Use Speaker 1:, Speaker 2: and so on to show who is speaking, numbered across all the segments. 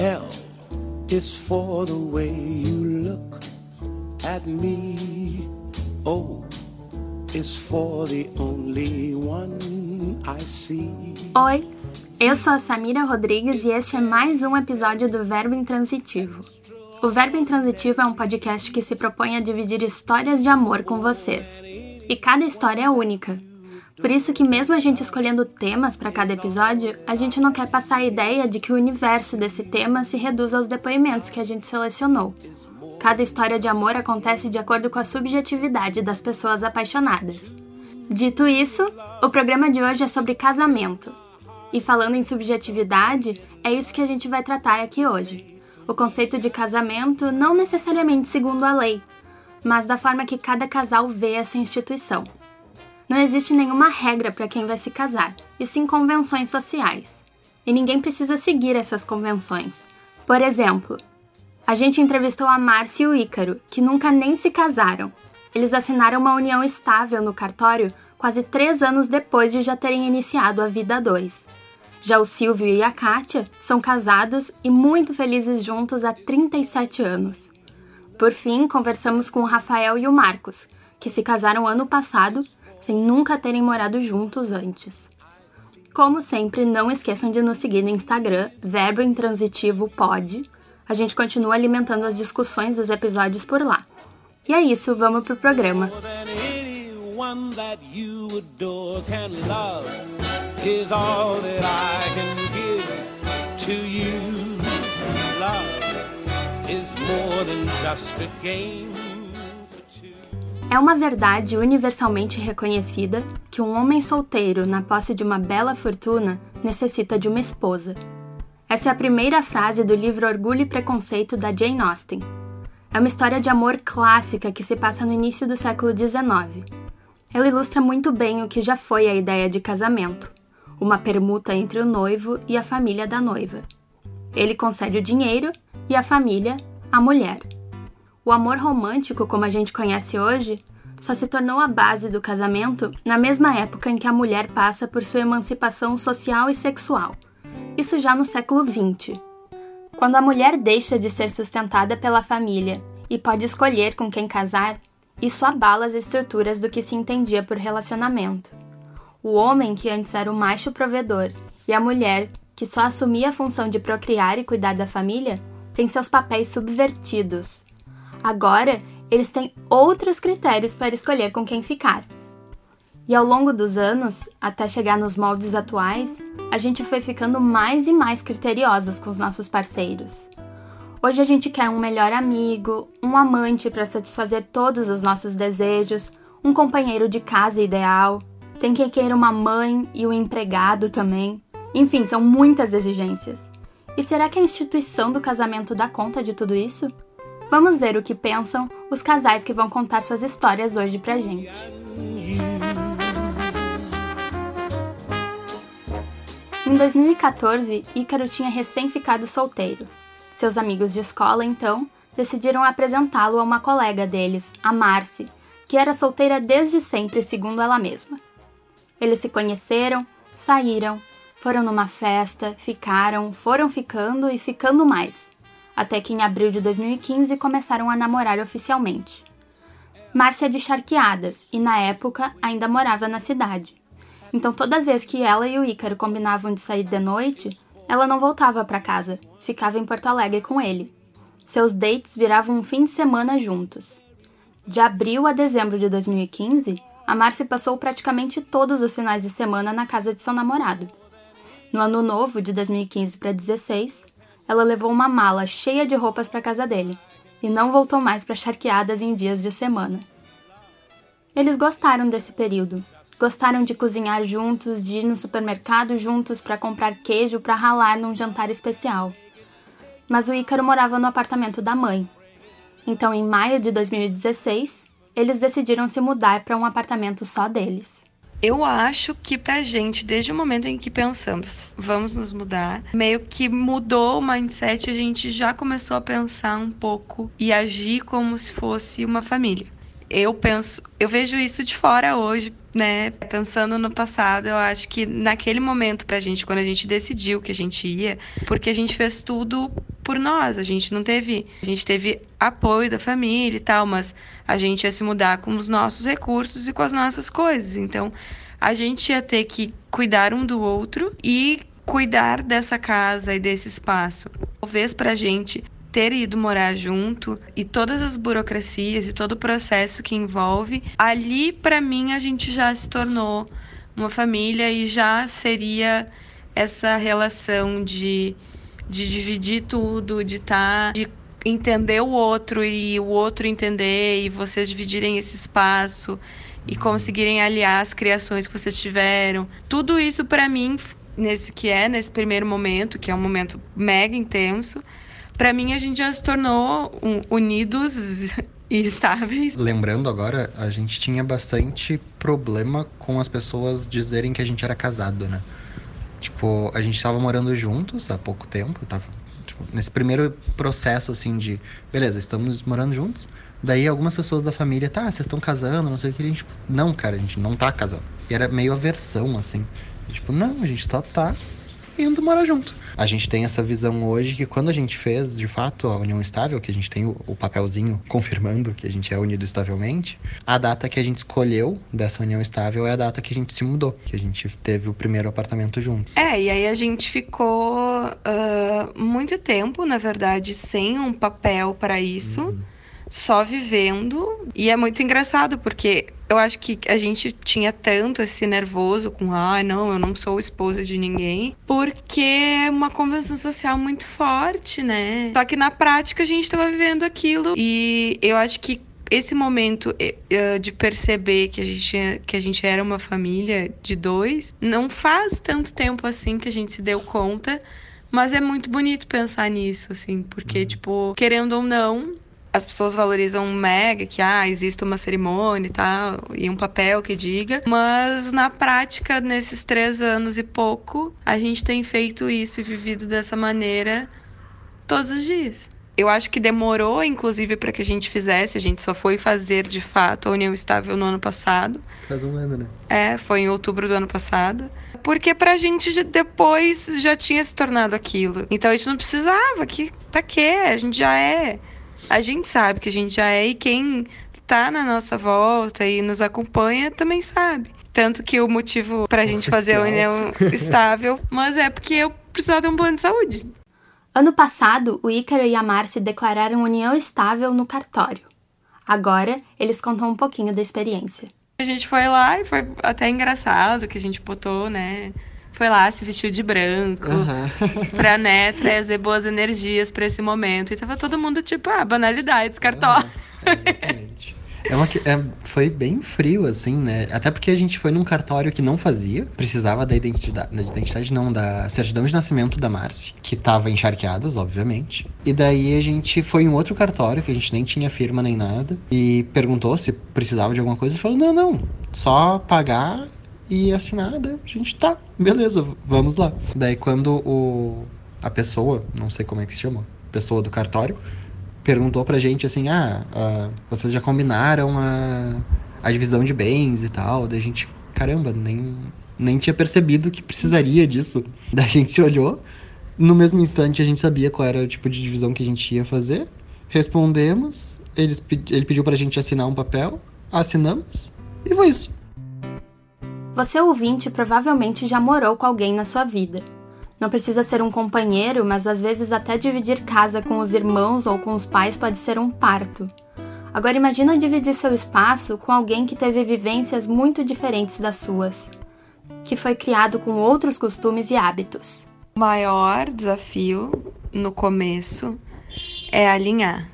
Speaker 1: L is for the way you look at me. O is for the only one I see.
Speaker 2: Oi, eu sou a Samira Rodrigues e este é mais um episódio do Verbo Intransitivo. O Verbo Intransitivo é um podcast que se propõe a dividir histórias de amor com vocês. E cada história é única. Por isso que mesmo a gente escolhendo temas para cada episódio, a gente não quer passar a ideia de que o universo desse tema se reduz aos depoimentos que a gente selecionou. Cada história de amor acontece de acordo com a subjetividade das pessoas apaixonadas. Dito isso, o programa de hoje é sobre casamento. E falando em subjetividade, é isso que a gente vai tratar aqui hoje. O conceito de casamento não necessariamente segundo a lei, mas da forma que cada casal vê essa instituição. Não existe nenhuma regra para quem vai se casar, e sim convenções sociais. E ninguém precisa seguir essas convenções. Por exemplo, a gente entrevistou a Márcia e o Ícaro, que nunca nem se casaram. Eles assinaram uma união estável no cartório quase três anos depois de já terem iniciado a vida a dois. Já o Silvio e a Kátia são casados e muito felizes juntos há 37 anos. Por fim, conversamos com o Rafael e o Marcos, que se casaram ano passado sem nunca terem morado juntos antes. Como sempre, não esqueçam de nos seguir no Instagram, Verbo Intransitivo Pod, a gente continua alimentando as discussões dos episódios por lá. E é isso, vamos pro programa. É uma verdade universalmente reconhecida que um homem solteiro na posse de uma bela fortuna necessita de uma esposa. Essa é a primeira frase do livro Orgulho e Preconceito da Jane Austen. É uma história de amor clássica que se passa no início do século XIX. Ela ilustra muito bem o que já foi a ideia de casamento, uma permuta entre o noivo e a família da noiva. Ele concede o dinheiro e a família, a mulher. O amor romântico, como a gente conhece hoje, só se tornou a base do casamento na mesma época em que a mulher passa por sua emancipação social e sexual isso já no século XX. Quando a mulher deixa de ser sustentada pela família e pode escolher com quem casar, isso abala as estruturas do que se entendia por relacionamento. O homem, que antes era o macho provedor, e a mulher, que só assumia a função de procriar e cuidar da família, têm seus papéis subvertidos. Agora, eles têm outros critérios para escolher com quem ficar. E ao longo dos anos, até chegar nos moldes atuais, a gente foi ficando mais e mais criteriosos com os nossos parceiros. Hoje a gente quer um melhor amigo, um amante para satisfazer todos os nossos desejos, um companheiro de casa ideal, tem quem queira uma mãe e um empregado também. Enfim, são muitas exigências. E será que a instituição do casamento dá conta de tudo isso? Vamos ver o que pensam os casais que vão contar suas histórias hoje pra gente. Em 2014, Ícaro tinha recém ficado solteiro. Seus amigos de escola, então, decidiram apresentá-lo a uma colega deles, a Marcy, que era solteira desde sempre, segundo ela mesma. Eles se conheceram, saíram, foram numa festa, ficaram, foram ficando e ficando mais, até que em abril de 2015 começaram a namorar oficialmente. Márcia é de Charqueadas e, na época, ainda morava na cidade. Então toda vez que ela e o Ícaro combinavam de sair de noite, ela não voltava para casa, ficava em Porto Alegre com ele. Seus dates viravam um fim de semana juntos. De abril a dezembro de 2015, a Marcy passou praticamente todos os finais de semana na casa de seu namorado. No ano novo de 2015 para 16, ela levou uma mala cheia de roupas para casa dele e não voltou mais para charqueadas em dias de semana. Eles gostaram desse período, Gostaram de cozinhar juntos, de ir no supermercado juntos para comprar queijo para ralar num jantar especial. Mas o Ícaro morava no apartamento da mãe. Então, em maio de 2016, eles decidiram se mudar para um apartamento só deles.
Speaker 3: Eu acho que pra gente, desde o momento em que pensamos, vamos nos mudar, meio que mudou o mindset, a gente já começou a pensar um pouco e agir como se fosse uma família. Eu penso, eu vejo isso de fora hoje, né? Pensando no passado, eu acho que naquele momento pra gente, quando a gente decidiu que a gente ia, porque a gente fez tudo por nós, a gente não teve, a gente teve apoio da família e tal, mas a gente ia se mudar com os nossos recursos e com as nossas coisas. Então, a gente ia ter que cuidar um do outro e cuidar dessa casa e desse espaço. Talvez pra gente ter ido morar junto e todas as burocracias e todo o processo que envolve, ali para mim a gente já se tornou uma família e já seria essa relação de, de dividir tudo, de estar, tá, de entender o outro e o outro entender e vocês dividirem esse espaço e conseguirem aliar as criações que vocês tiveram. Tudo isso para mim nesse que é nesse primeiro momento, que é um momento mega intenso, para mim a gente já se tornou um, unidos e estáveis.
Speaker 4: Lembrando agora, a gente tinha bastante problema com as pessoas dizerem que a gente era casado, né? Tipo, a gente estava morando juntos há pouco tempo, tava tipo, nesse primeiro processo assim de, beleza, estamos morando juntos. Daí algumas pessoas da família, tá, vocês estão casando, não sei o que, a gente, não, cara, a gente não tá casando. E era meio aversão assim. Tipo, não, a gente só tá indo morar junto. A gente tem essa visão hoje que quando a gente fez, de fato, a união estável, que a gente tem o, o papelzinho confirmando que a gente é unido estavelmente, a data que a gente escolheu dessa união estável é a data que a gente se mudou, que a gente teve o primeiro apartamento junto.
Speaker 3: É, e aí a gente ficou uh, muito tempo, na verdade, sem um papel para isso. Uhum só vivendo. E é muito engraçado, porque eu acho que a gente tinha tanto esse nervoso com, ah, não, eu não sou esposa de ninguém, porque é uma convenção social muito forte, né? Só que na prática a gente estava vivendo aquilo. E eu acho que esse momento de perceber que a, gente, que a gente era uma família de dois, não faz tanto tempo assim que a gente se deu conta. Mas é muito bonito pensar nisso, assim, porque, uhum. tipo, querendo ou não, as pessoas valorizam mega que ah, existe uma cerimônia e tal, e um papel que diga, mas na prática, nesses três anos e pouco, a gente tem feito isso e vivido dessa maneira todos os dias. Eu acho que demorou, inclusive, para que a gente fizesse. A gente só foi fazer de fato a união estável no ano passado.
Speaker 4: Faz um ano, né?
Speaker 3: É, foi em outubro do ano passado. Porque pra gente depois já tinha se tornado aquilo. Então a gente não precisava. Que, pra quê? A gente já é a gente sabe que a gente já é e quem tá na nossa volta e nos acompanha também sabe. Tanto que o motivo pra gente fazer a união estável, mas é porque eu precisava de um plano de saúde.
Speaker 2: Ano passado, o Ícaro e a Márcia declararam união estável no cartório. Agora, eles contam um pouquinho da experiência.
Speaker 3: A gente foi lá e foi até engraçado que a gente botou, né, foi lá, se vestiu de branco, uhum. pra, né, trazer boas energias para esse momento. E tava todo mundo tipo, ah, banalidades, cartório.
Speaker 4: exatamente. É uma, é, foi bem frio, assim, né? Até porque a gente foi num cartório que não fazia, precisava da identidade, da identidade não, da certidão de nascimento da Marci, que tava encharqueadas, obviamente. E daí a gente foi em outro cartório, que a gente nem tinha firma nem nada, e perguntou se precisava de alguma coisa, e falou, não, não, só pagar e assinada, a gente tá, beleza, vamos lá. Daí quando o a pessoa, não sei como é que se chama, pessoa do cartório, perguntou pra gente assim, ah, uh, vocês já combinaram a, a divisão de bens e tal, daí a gente, caramba, nem, nem tinha percebido que precisaria disso. Daí a gente se olhou, no mesmo instante a gente sabia qual era o tipo de divisão que a gente ia fazer, respondemos, eles, ele pediu pra gente assinar um papel, assinamos, e foi isso.
Speaker 2: Você ouvinte provavelmente já morou com alguém na sua vida. Não precisa ser um companheiro, mas às vezes até dividir casa com os irmãos ou com os pais pode ser um parto. Agora imagina dividir seu espaço com alguém que teve vivências muito diferentes das suas, que foi criado com outros costumes e hábitos.
Speaker 3: O maior desafio no começo é alinhar,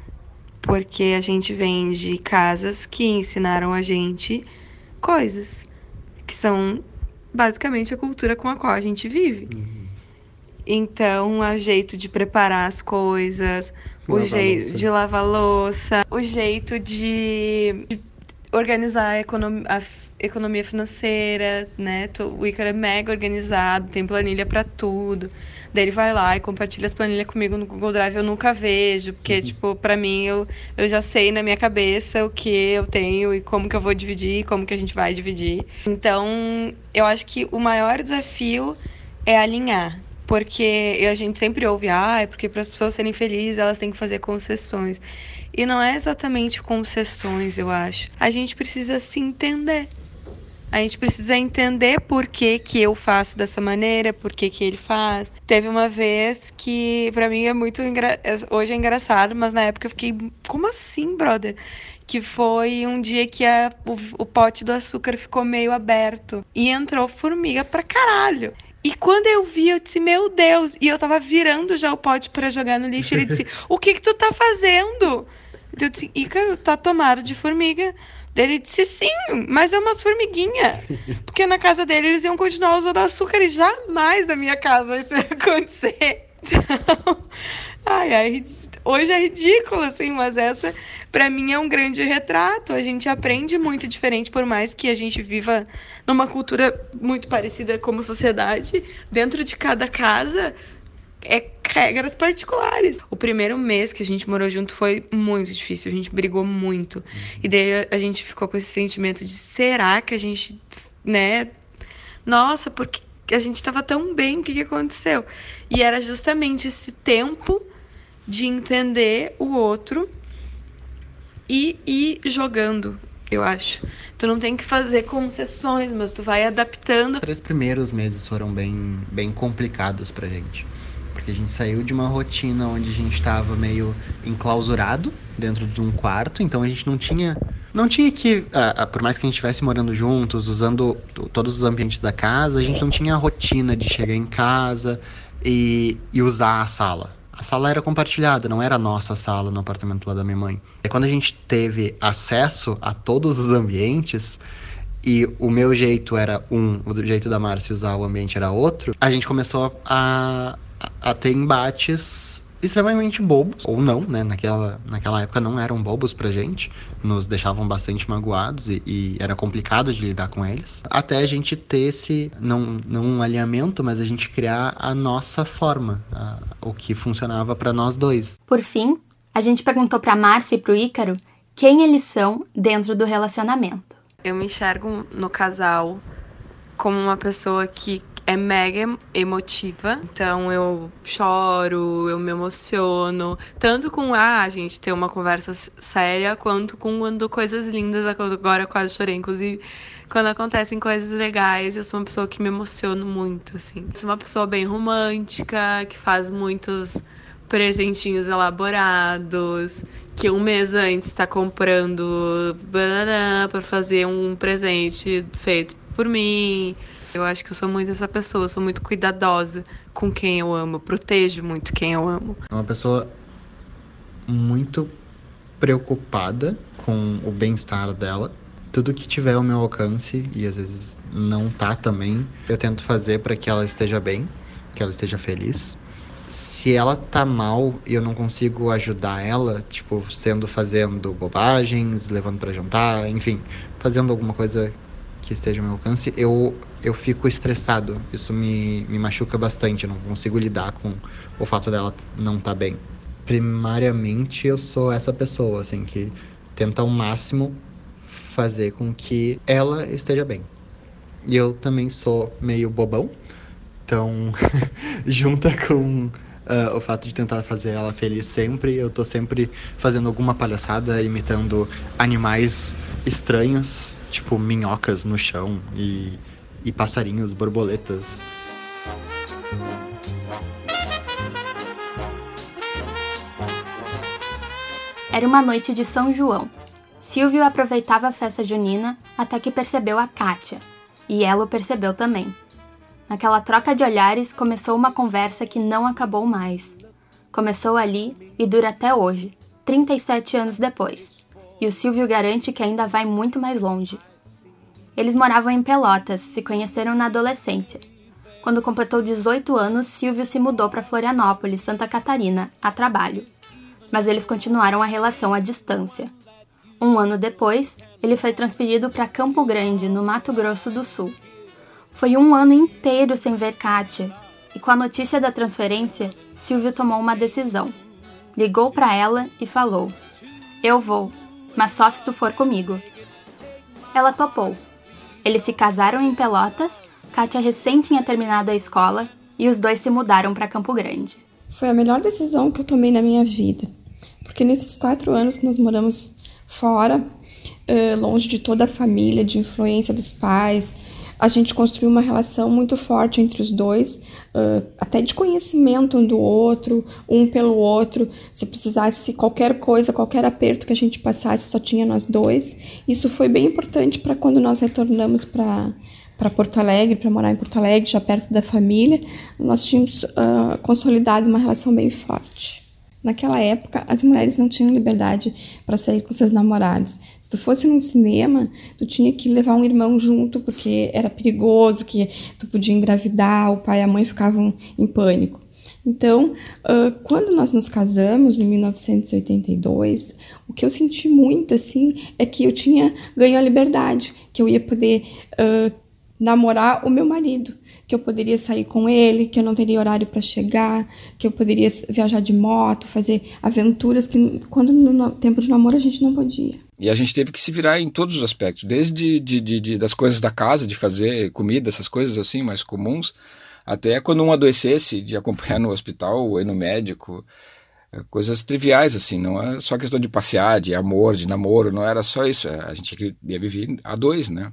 Speaker 3: porque a gente vem de casas que ensinaram a gente coisas que são basicamente a cultura com a qual a gente vive. Uhum. Então, o jeito de preparar as coisas, o jeito de lavar louça, o jeito de organizar a, economia, economia financeira, né? O Ícaro é mega organizado, tem planilha para tudo. Daí ele vai lá e compartilha as planilhas comigo no Google Drive, eu nunca vejo, porque, uhum. tipo, para mim, eu, eu já sei na minha cabeça o que eu tenho e como que eu vou dividir, como que a gente vai dividir. Então, eu acho que o maior desafio é alinhar. Porque a gente sempre ouve, ah, é porque para as pessoas serem felizes elas têm que fazer concessões. E não é exatamente concessões, eu acho. A gente precisa se entender. A gente precisa entender por que, que eu faço dessa maneira, por que, que ele faz. Teve uma vez que, para mim, é muito. Engra... Hoje é engraçado, mas na época eu fiquei. Como assim, brother? Que foi um dia que a... o, o pote do açúcar ficou meio aberto e entrou formiga pra caralho. E quando eu vi, eu disse, meu Deus! E eu tava virando já o pote para jogar no lixo. Ele disse, o que que tu tá fazendo? Eu disse, Ícaro, tá tomado de formiga. Ele disse sim, mas é umas formiguinha. Porque na casa dele eles iam continuar usando açúcar e jamais na minha casa isso ia acontecer. Então, ai, ai, hoje é ridículo, assim, mas essa para mim é um grande retrato. A gente aprende muito diferente, por mais que a gente viva numa cultura muito parecida como sociedade, dentro de cada casa é regras particulares. O primeiro mês que a gente morou junto foi muito difícil, a gente brigou muito. Uhum. E daí a gente ficou com esse sentimento de será que a gente, né? Nossa, porque a gente estava tão bem, o que, que aconteceu? E era justamente esse tempo de entender o outro e ir jogando, eu acho. Tu não tem que fazer concessões, mas tu vai adaptando. Os
Speaker 4: três primeiros meses foram bem, bem complicados pra gente porque a gente saiu de uma rotina onde a gente estava meio enclausurado dentro de um quarto, então a gente não tinha não tinha que, uh, por mais que a gente estivesse morando juntos, usando todos os ambientes da casa, a gente não tinha a rotina de chegar em casa e, e usar a sala. A sala era compartilhada, não era a nossa sala no apartamento lá da minha mãe. E quando a gente teve acesso a todos os ambientes, e o meu jeito era um, o jeito da Márcia usar o ambiente era outro, a gente começou a, a, ter embates extremamente bobos, ou não, né? Naquela, naquela época não eram bobos pra gente, nos deixavam bastante magoados e, e, era complicado de lidar com eles. Até a gente ter esse, não, não um alinhamento, mas a gente criar a nossa forma, a, o que funcionava para nós dois.
Speaker 2: Por fim, a gente perguntou pra Márcia e pro Ícaro quem eles são dentro do relacionamento.
Speaker 3: Eu me enxergo no casal como uma pessoa que é mega emotiva. Então eu choro, eu me emociono. Tanto com ah, a gente ter uma conversa séria, quanto com quando coisas lindas. Agora quase chorei, inclusive. Quando acontecem coisas legais, eu sou uma pessoa que me emociono muito, assim. Sou uma pessoa bem romântica, que faz muitos presentinhos elaborados, que um mês antes está comprando para fazer um presente feito por mim. Eu acho que eu sou muito essa pessoa, sou muito cuidadosa com quem eu amo, protejo muito quem eu amo.
Speaker 4: É uma pessoa muito preocupada com o bem-estar dela. Tudo que tiver ao meu alcance, e às vezes não tá também, eu tento fazer para que ela esteja bem, que ela esteja feliz. Se ela tá mal e eu não consigo ajudar ela, tipo, sendo fazendo bobagens, levando para jantar, enfim, fazendo alguma coisa que esteja ao meu alcance, eu, eu fico estressado. Isso me, me machuca bastante. Eu não consigo lidar com o fato dela não estar tá bem. Primariamente, eu sou essa pessoa, assim, que tenta ao máximo fazer com que ela esteja bem. E eu também sou meio bobão, então, junta com uh, o fato de tentar fazer ela feliz sempre. Eu tô sempre fazendo alguma palhaçada, imitando animais estranhos, tipo minhocas no chão e, e passarinhos, borboletas.
Speaker 2: Era uma noite de São João. Silvio aproveitava a festa junina até que percebeu a Kátia, e ela o percebeu também. Naquela troca de olhares começou uma conversa que não acabou mais. Começou ali e dura até hoje, 37 anos depois. E o Silvio garante que ainda vai muito mais longe. Eles moravam em Pelotas, se conheceram na adolescência. Quando completou 18 anos, Silvio se mudou para Florianópolis, Santa Catarina, a trabalho. Mas eles continuaram a relação à distância. Um ano depois, ele foi transferido para Campo Grande, no Mato Grosso do Sul. Foi um ano inteiro sem ver Kátia, e com a notícia da transferência, Silvio tomou uma decisão. Ligou para ela e falou: Eu vou, mas só se tu for comigo. Ela topou. Eles se casaram em Pelotas, Kátia recém tinha terminado a escola e os dois se mudaram para Campo Grande.
Speaker 5: Foi a melhor decisão que eu tomei na minha vida, porque nesses quatro anos que nós moramos fora, longe de toda a família, de influência dos pais, a gente construiu uma relação muito forte entre os dois, uh, até de conhecimento um do outro, um pelo outro. Se precisasse qualquer coisa, qualquer aperto que a gente passasse, só tinha nós dois. Isso foi bem importante para quando nós retornamos para para Porto Alegre, para morar em Porto Alegre, já perto da família, nós tínhamos uh, consolidado uma relação bem forte. Naquela época, as mulheres não tinham liberdade para sair com seus namorados. Se tu fosse num cinema, tu tinha que levar um irmão junto porque era perigoso, que tu podia engravidar, o pai e a mãe ficavam em pânico. Então, quando nós nos casamos em 1982, o que eu senti muito assim é que eu tinha ganho a liberdade, que eu ia poder uh, namorar o meu marido, que eu poderia sair com ele, que eu não teria horário para chegar, que eu poderia viajar de moto, fazer aventuras que quando no tempo de namoro a gente não podia.
Speaker 6: E a gente teve que se virar em todos os aspectos, desde de, de, de, das coisas da casa, de fazer comida, essas coisas assim mais comuns, até quando um adoecesse, de acompanhar no hospital ou ir no médico, é, coisas triviais assim, não é só questão de passear, de amor, de namoro, não era só isso, a gente ia viver a dois, né?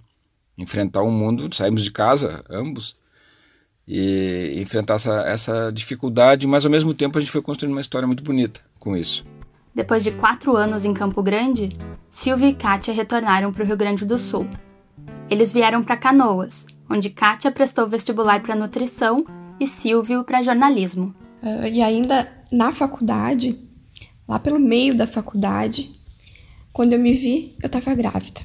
Speaker 6: enfrentar um mundo, saímos de casa, ambos, e enfrentar essa, essa dificuldade, mas ao mesmo tempo a gente foi construindo uma história muito bonita com isso.
Speaker 2: Depois de quatro anos em Campo Grande, Silvia e Kátia retornaram para o Rio Grande do Sul. Eles vieram para Canoas, onde Kátia prestou vestibular para nutrição e Silvio para jornalismo.
Speaker 5: Uh, e ainda na faculdade, lá pelo meio da faculdade, quando eu me vi, eu estava grávida.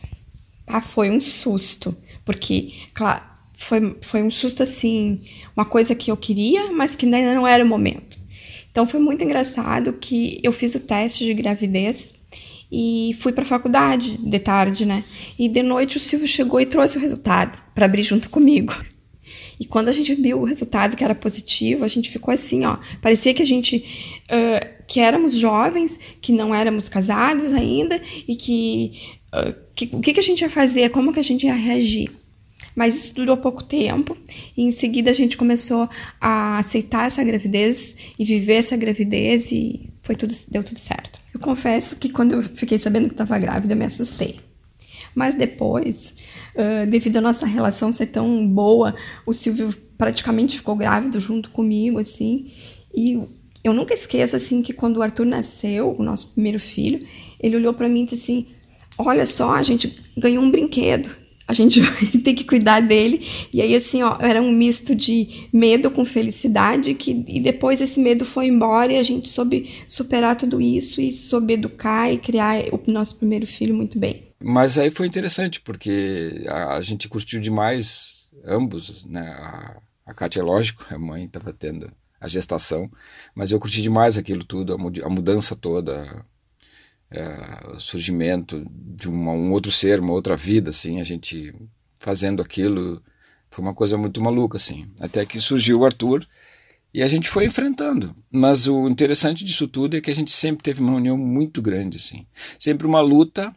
Speaker 5: Ah, foi um susto, porque, claro, foi, foi um susto assim, uma coisa que eu queria, mas que ainda não era o momento. Então foi muito engraçado que eu fiz o teste de gravidez e fui para a faculdade de tarde, né? E de noite o Silvio chegou e trouxe o resultado para abrir junto comigo. E quando a gente viu o resultado que era positivo, a gente ficou assim, ó. Parecia que a gente. Uh, que éramos jovens, que não éramos casados ainda e que uh, que, o que, que a gente ia fazer, como que a gente ia reagir. Mas isso durou pouco tempo e em seguida a gente começou a aceitar essa gravidez e viver essa gravidez e foi tudo deu tudo certo. Eu confesso que quando eu fiquei sabendo que estava grávida, eu me assustei. Mas depois, uh, devido à nossa relação ser tão boa, o Silvio praticamente ficou grávido junto comigo, assim. E eu nunca esqueço, assim, que quando o Arthur nasceu, o nosso primeiro filho, ele olhou para mim e disse assim: olha só, a gente ganhou um brinquedo. A gente vai ter que cuidar dele. E aí, assim, ó, era um misto de medo com felicidade, que, e depois esse medo foi embora e a gente soube superar tudo isso e soube educar e criar o nosso primeiro filho muito bem.
Speaker 6: Mas aí foi interessante, porque a, a gente curtiu demais ambos, né? A, a Kátia, é lógico, a mãe estava tendo a gestação, mas eu curti demais aquilo tudo, a, a mudança toda, é, o surgimento de uma, um outro ser, uma outra vida, assim, a gente fazendo aquilo foi uma coisa muito maluca, assim. Até que surgiu o Arthur e a gente foi enfrentando. Mas o interessante disso tudo é que a gente sempre teve uma união muito grande, assim. Sempre uma luta,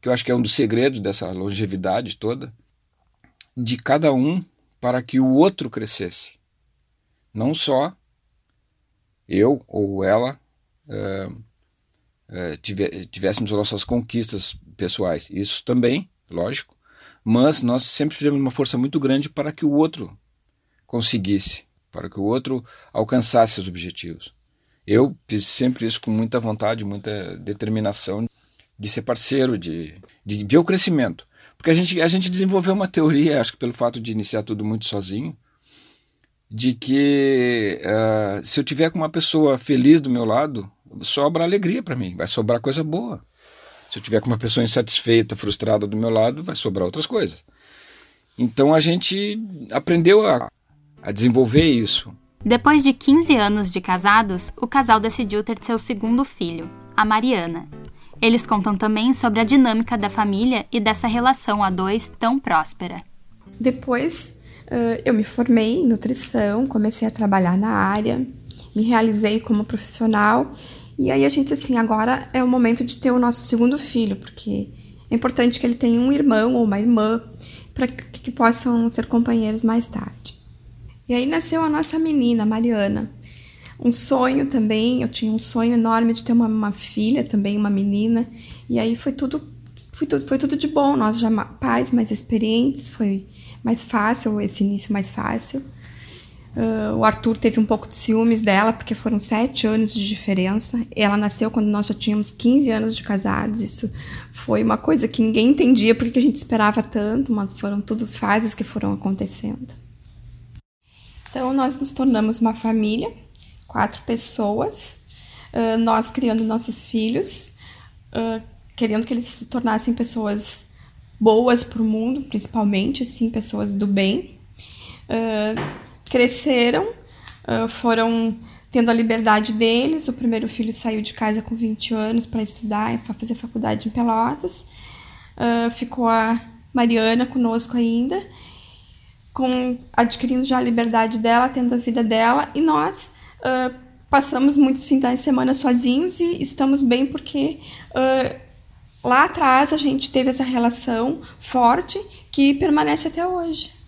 Speaker 6: que eu acho que é um dos segredos dessa longevidade toda, de cada um para que o outro crescesse. Não só eu ou ela. Uh, eh, tivéssemos as nossas conquistas pessoais. Isso também, lógico, mas nós sempre tivemos uma força muito grande para que o outro conseguisse, para que o outro alcançasse os objetivos. Eu fiz sempre isso com muita vontade, muita determinação de ser parceiro, de, de ver o crescimento. Porque a gente, a gente desenvolveu uma teoria, acho que pelo fato de iniciar tudo muito sozinho, de que uh, se eu tiver com uma pessoa feliz do meu lado, sobra alegria para mim, vai sobrar coisa boa. Se eu tiver com uma pessoa insatisfeita, frustrada do meu lado, vai sobrar outras coisas. Então a gente aprendeu a, a desenvolver isso.
Speaker 2: Depois de 15 anos de casados, o casal decidiu ter seu segundo filho, a Mariana. Eles contam também sobre a dinâmica da família e dessa relação a dois tão próspera.
Speaker 5: Depois uh, eu me formei em nutrição, comecei a trabalhar na área, me realizei como profissional e aí a gente assim agora é o momento de ter o nosso segundo filho porque é importante que ele tenha um irmão ou uma irmã para que, que possam ser companheiros mais tarde. E aí nasceu a nossa menina Mariana um sonho também. Eu tinha um sonho enorme de ter uma, uma filha também, uma menina. E aí foi tudo, foi tudo, foi tudo de bom. Nós já pais mais experientes, foi mais fácil, esse início mais fácil. Uh, o Arthur teve um pouco de ciúmes dela, porque foram sete anos de diferença. Ela nasceu quando nós já tínhamos 15 anos de casados. Isso foi uma coisa que ninguém entendia porque a gente esperava tanto, mas foram tudo fases que foram acontecendo. Então, nós nos tornamos uma família quatro pessoas, uh, nós criando nossos filhos, uh, querendo que eles se tornassem pessoas boas para o mundo, principalmente, assim, pessoas do bem. Uh, cresceram, foram tendo a liberdade deles. O primeiro filho saiu de casa com 20 anos para estudar e fazer faculdade em Pelotas. ficou a Mariana conosco ainda, com adquirindo já a liberdade dela, tendo a vida dela, e nós uh, passamos muitos fins de semana sozinhos e estamos bem porque uh, lá atrás a gente teve essa relação forte que permanece até hoje.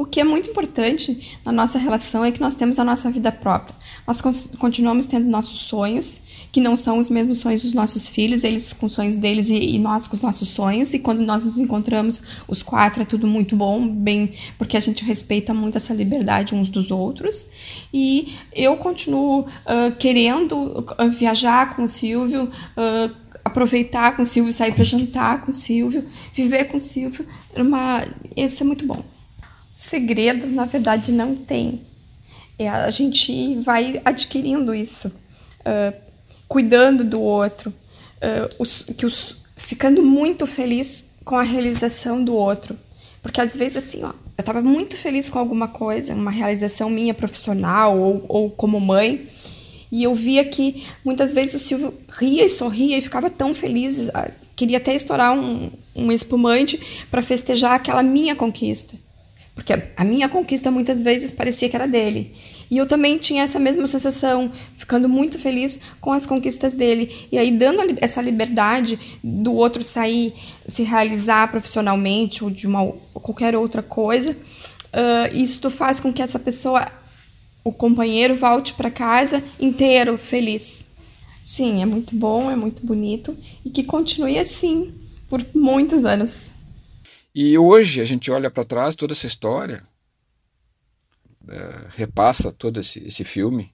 Speaker 5: O que é muito importante na nossa relação é que nós temos a nossa vida própria. Nós continuamos tendo nossos sonhos, que não são os mesmos sonhos dos nossos filhos, eles com os sonhos deles e, e, nós com os nossos sonhos. E quando nós nos encontramos, os quatro, é tudo muito bom, bem, porque a gente respeita muito essa liberdade uns dos outros. E eu continuo uh, querendo viajar com o Silvio. Uh, aproveitar com o Silvio, sair para jantar com o Silvio, viver com o Silvio, uma... isso é muito bom segredo, na verdade, não tem. É, a gente vai adquirindo isso, uh, cuidando do outro, uh, os, que os, ficando muito feliz com a realização do outro. Porque às vezes, assim, ó, eu estava muito feliz com alguma coisa, uma realização minha profissional ou, ou como mãe, e eu via que muitas vezes o Silvio ria e sorria e ficava tão feliz, queria até estourar um, um espumante para festejar aquela minha conquista. Porque a minha conquista muitas vezes parecia que era dele. E eu também tinha essa mesma sensação, ficando muito feliz com as conquistas dele. E aí, dando essa liberdade do outro sair, se realizar profissionalmente ou de uma, ou qualquer outra coisa, uh, isso faz com que essa pessoa, o companheiro, volte para casa inteiro, feliz. Sim, é muito bom, é muito bonito. E que continue assim por muitos anos.
Speaker 6: E hoje a gente olha para trás toda essa história, é, repassa todo esse, esse filme,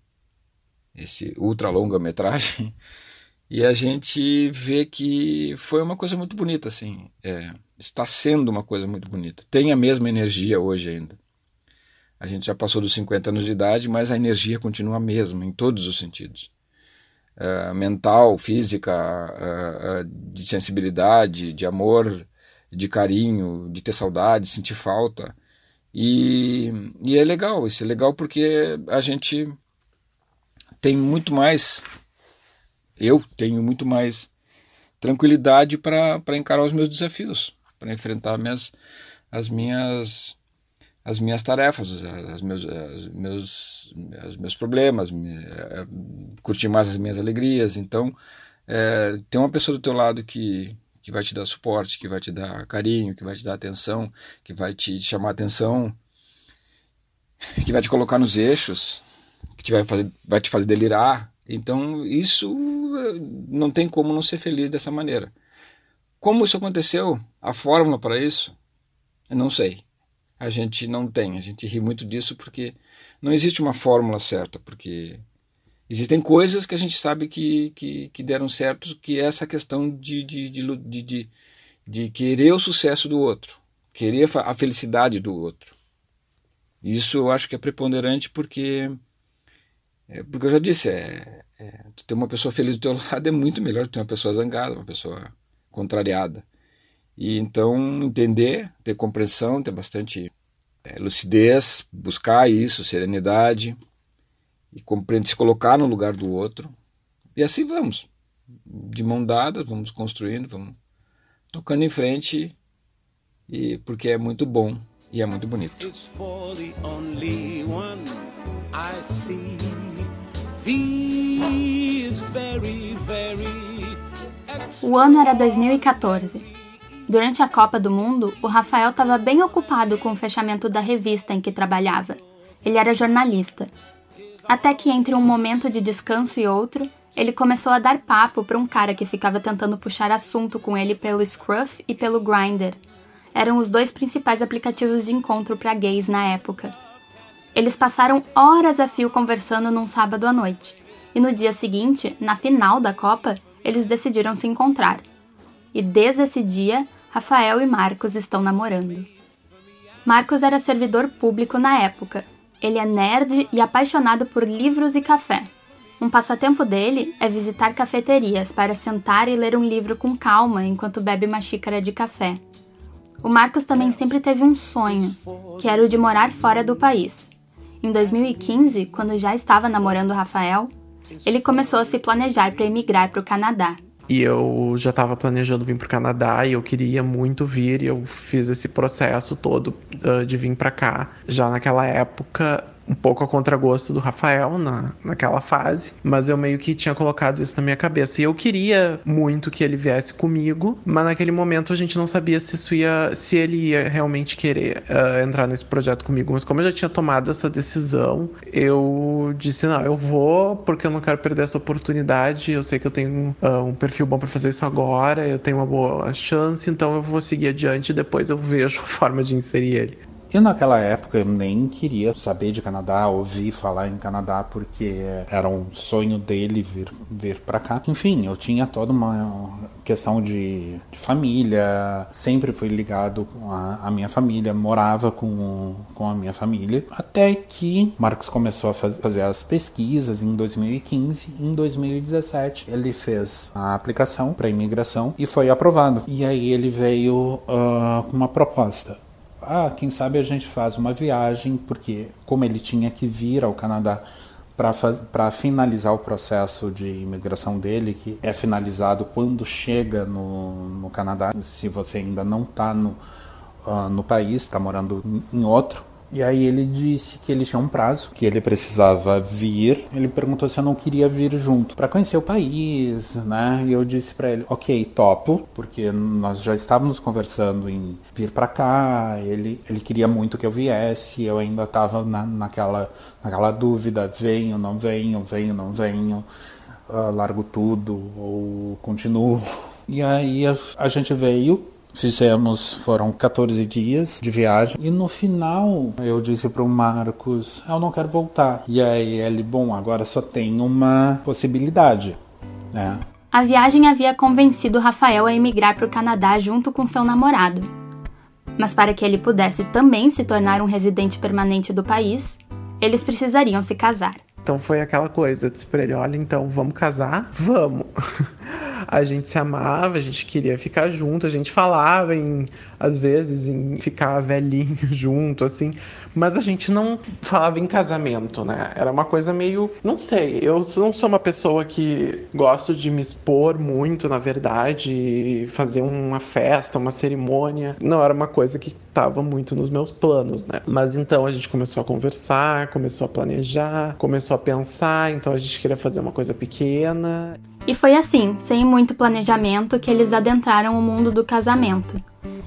Speaker 6: esse ultra longa metragem, e a gente vê que foi uma coisa muito bonita, assim, é, está sendo uma coisa muito bonita. Tem a mesma energia hoje ainda. A gente já passou dos 50 anos de idade, mas a energia continua a mesma em todos os sentidos. É, mental, física, é, é, de sensibilidade, de amor, de carinho, de ter saudade, sentir falta. E, e é legal, isso é legal porque a gente tem muito mais, eu tenho muito mais tranquilidade para encarar os meus desafios, para enfrentar minhas, as minhas as minhas tarefas, os meus, as meus, os meus problemas, me, é, curtir mais as minhas alegrias. Então, é, ter uma pessoa do teu lado que, que vai te dar suporte, que vai te dar carinho, que vai te dar atenção, que vai te chamar atenção, que vai te colocar nos eixos, que te vai, fazer, vai te fazer delirar. Então, isso eh, não tem como não ser feliz dessa maneira. Como isso aconteceu? A fórmula para isso? Eu não sei. A gente não tem. A gente ri muito disso porque não existe uma fórmula certa, porque Existem coisas que a gente sabe que, que, que deram certo, que é essa questão de, de, de, de, de querer o sucesso do outro, querer a felicidade do outro. Isso eu acho que é preponderante porque, é, porque eu já disse, é, é, ter uma pessoa feliz do teu lado é muito melhor do que ter uma pessoa zangada, uma pessoa contrariada. E então entender, ter compreensão, ter bastante é, lucidez, buscar isso, serenidade, e compreende se colocar no lugar do outro. E assim vamos. de mão dada, vamos construindo, vamos tocando em frente, e porque é muito bom e é muito bonito.
Speaker 2: O ano era 2014. Durante a Copa do Mundo, o Rafael estava bem ocupado com o fechamento da revista em que trabalhava. Ele era jornalista. Até que entre um momento de descanso e outro, ele começou a dar papo para um cara que ficava tentando puxar assunto com ele pelo Scruff e pelo Grindr. Eram os dois principais aplicativos de encontro para gays na época. Eles passaram horas a fio conversando num sábado à noite. E no dia seguinte, na final da Copa, eles decidiram se encontrar. E desde esse dia, Rafael e Marcos estão namorando. Marcos era servidor público na época ele é nerd e apaixonado por livros e café. Um passatempo dele é visitar cafeterias para sentar e ler um livro com calma enquanto bebe uma xícara de café. O Marcos também sempre teve um sonho, que era o de morar fora do país. Em 2015, quando já estava namorando o Rafael, ele começou a se planejar para emigrar para o Canadá.
Speaker 7: E eu já estava planejando vir para o Canadá e eu queria muito vir e eu fiz esse processo todo uh, de vir para cá. Já naquela época um pouco a contragosto do Rafael na, naquela fase, mas eu meio que tinha colocado isso na minha cabeça. E eu queria muito que ele viesse comigo, mas naquele momento a gente não sabia se isso ia, se ele ia realmente querer uh, entrar nesse projeto comigo. Mas como eu já tinha tomado essa decisão, eu disse não, eu vou porque eu não quero perder essa oportunidade. Eu sei que eu tenho uh, um perfil bom para fazer isso agora, eu tenho uma boa chance, então eu vou seguir adiante e depois eu vejo a forma de inserir ele.
Speaker 8: E naquela época eu nem queria saber de Canadá, ouvir falar em Canadá, porque era um sonho dele vir, vir para cá. Enfim, eu tinha toda uma questão de, de família, sempre fui ligado à, minha família, morava com, com a minha família, até que Marcos começou a faz, fazer as pesquisas em 2015. Em 2017, ele fez a aplicação para imigração e foi aprovado. E aí ele veio uh, com uma proposta ah, quem sabe a gente faz uma viagem, porque como ele tinha que vir ao Canadá para finalizar o processo de imigração dele, que é finalizado quando chega no, no Canadá, se você ainda não está no, uh, no país, está morando em outro, e aí ele disse que ele tinha um prazo, que ele precisava vir. Ele perguntou se eu não queria vir junto para conhecer o país, né? E eu disse para ele, ok, topo, porque nós já estávamos conversando em vir para cá. Ele, ele queria muito que eu viesse. Eu ainda estava na, naquela, naquela dúvida: venho, não venho, venho, não venho, uh, largo tudo ou continuo. E aí a, a gente veio Fizemos, foram 14 dias de viagem e no final eu disse para o Marcos, eu não quero voltar. E aí ele, bom, agora só tem uma possibilidade, né?
Speaker 2: A viagem havia convencido Rafael a emigrar para o Canadá junto com seu namorado. Mas para que ele pudesse também se tornar um residente permanente do país, eles precisariam se casar.
Speaker 7: Então foi aquela coisa, eu disse pra ele, olha, então vamos casar? Vamos! a gente se amava, a gente queria ficar junto, a gente falava em, às vezes, em ficar velhinho junto, assim, mas a gente não falava em casamento, né? Era uma coisa meio, não sei, eu não sou uma pessoa que gosto de me expor muito, na verdade, fazer uma festa, uma cerimônia, não era uma coisa que estava muito nos meus planos, né? Mas então a gente começou a conversar, começou a planejar, começou a pensar, então a gente queria fazer uma coisa pequena.
Speaker 2: E foi assim, sem muito planejamento, que eles adentraram o mundo do casamento.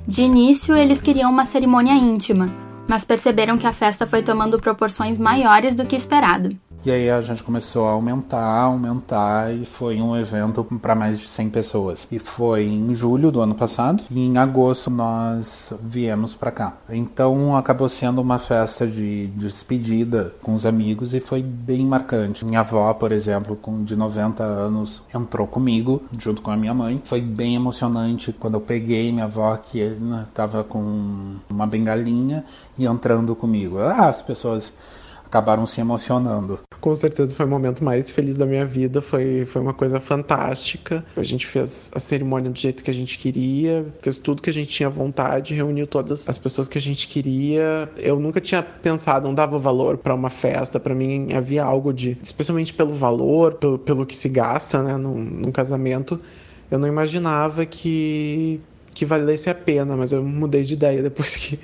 Speaker 2: De início, eles queriam uma cerimônia íntima, mas perceberam que a festa foi tomando proporções maiores do que esperado.
Speaker 8: E aí a gente começou a aumentar, aumentar e foi um evento para mais de 100 pessoas. E foi em julho do ano passado e em agosto nós viemos para cá. Então acabou sendo uma festa de, de despedida com os amigos e foi bem marcante. Minha avó, por exemplo, com de 90 anos, entrou comigo junto com a minha mãe. Foi bem emocionante quando eu peguei minha avó que estava né, com uma bengalinha e entrando comigo. Ah, as pessoas acabaram se emocionando.
Speaker 7: Com certeza foi o momento mais feliz da minha vida, foi, foi uma coisa fantástica. A gente fez a cerimônia do jeito que a gente queria, fez tudo que a gente tinha vontade, reuniu todas as pessoas que a gente queria. Eu nunca tinha pensado, não dava valor para uma festa, para mim havia algo de, especialmente pelo valor, pelo, pelo que se gasta, né, num, num casamento, eu não imaginava que que valesse a pena, mas eu mudei de ideia depois que,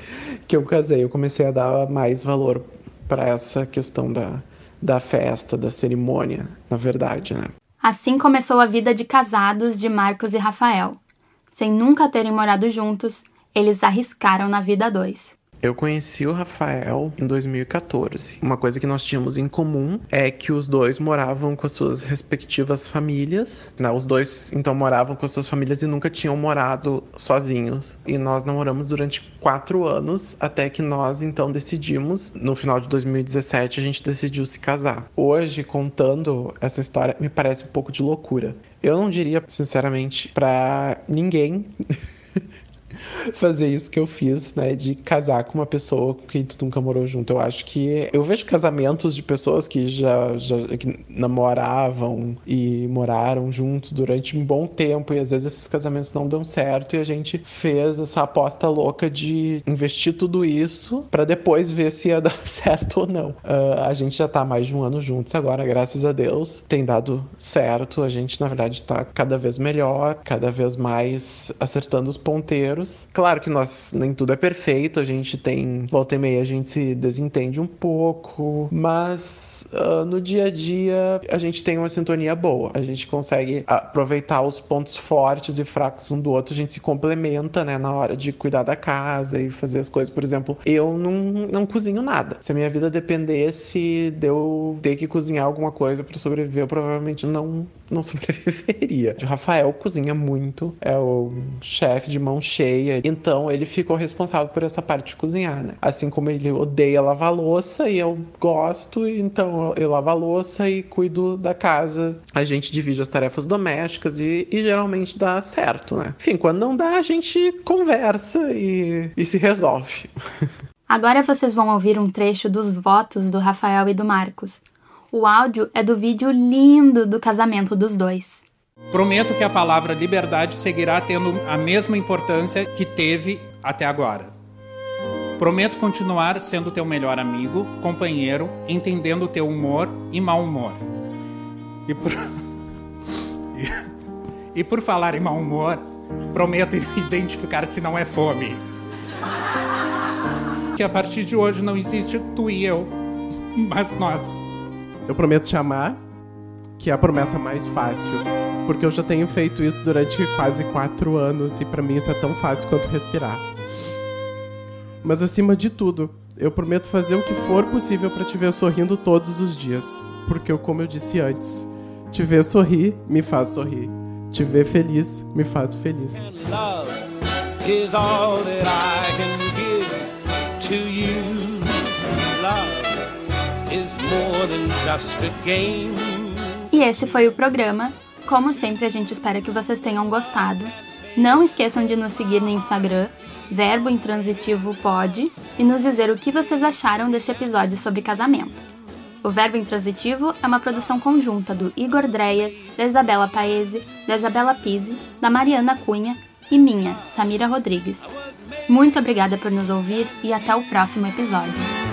Speaker 7: que eu casei. Eu comecei a dar mais valor para essa questão da, da festa, da cerimônia, na verdade, né?
Speaker 2: Assim começou a vida de casados de Marcos e Rafael. Sem nunca terem morado juntos, eles arriscaram na vida dois.
Speaker 7: Eu conheci o Rafael em 2014. Uma coisa que nós tínhamos em comum é que os dois moravam com as suas respectivas famílias. Né? Os dois então moravam com as suas famílias e nunca tinham morado sozinhos. E nós namoramos durante quatro anos até que nós então decidimos, no final de 2017, a gente decidiu se casar. Hoje, contando essa história, me parece um pouco de loucura. Eu não diria, sinceramente, para ninguém fazer isso que eu fiz, né? De casar com uma pessoa com quem tu nunca morou junto. Eu acho que. Eu vejo casamentos de pessoas que já, já que namoravam e moraram juntos durante um bom tempo e às vezes esses casamentos não dão certo e a gente fez essa aposta louca de investir tudo isso para depois ver se ia dar certo ou não. Uh, a gente já tá mais de um ano juntos agora, graças a Deus. Tem dado certo. A gente, na verdade, tá cada vez melhor, cada vez mais acertando os ponteiros Claro que nós nem tudo é perfeito, a gente tem volta e meia a gente se desentende um pouco, mas uh, no dia a dia a gente tem uma sintonia boa. A gente consegue aproveitar os pontos fortes e fracos um do outro, a gente se complementa, né, na hora de cuidar da casa e fazer as coisas. Por exemplo, eu não, não cozinho nada. Se a minha vida dependesse de eu ter que cozinhar alguma coisa para sobreviver, eu provavelmente não não sobreviveria. O Rafael cozinha muito, é o chefe de mão cheia, então ele ficou responsável por essa parte de cozinhar, né? Assim como ele odeia lavar louça e eu gosto, então eu lavo a louça e cuido da casa. A gente divide as tarefas domésticas e, e geralmente dá certo, né? Enfim, quando não dá, a gente conversa e, e se resolve.
Speaker 2: Agora vocês vão ouvir um trecho dos votos do Rafael e do Marcos. O áudio é do vídeo lindo do casamento dos dois.
Speaker 8: Prometo que a palavra liberdade seguirá tendo a mesma importância que teve até agora. Prometo continuar sendo teu melhor amigo, companheiro, entendendo teu humor e mau humor. E por, e por falar em mau humor, prometo identificar se não é fome. Que a partir de hoje não existe tu e eu, mas nós.
Speaker 9: Eu prometo te amar, que é a promessa mais fácil. Porque eu já tenho feito isso durante quase quatro anos e para mim isso é tão fácil quanto respirar. Mas acima de tudo, eu prometo fazer o que for possível para te ver sorrindo todos os dias. Porque, como eu disse antes, te ver sorrir me faz sorrir. Te ver feliz me faz feliz.
Speaker 2: E esse foi o programa. Como sempre, a gente espera que vocês tenham gostado. Não esqueçam de nos seguir no Instagram, Verbo Intransitivo Pode, e nos dizer o que vocês acharam desse episódio sobre casamento. O Verbo Intransitivo é uma produção conjunta do Igor Dreyer, da Isabela Paese, da Isabela Pise, da Mariana Cunha e minha, Samira Rodrigues. Muito obrigada por nos ouvir e até o próximo episódio.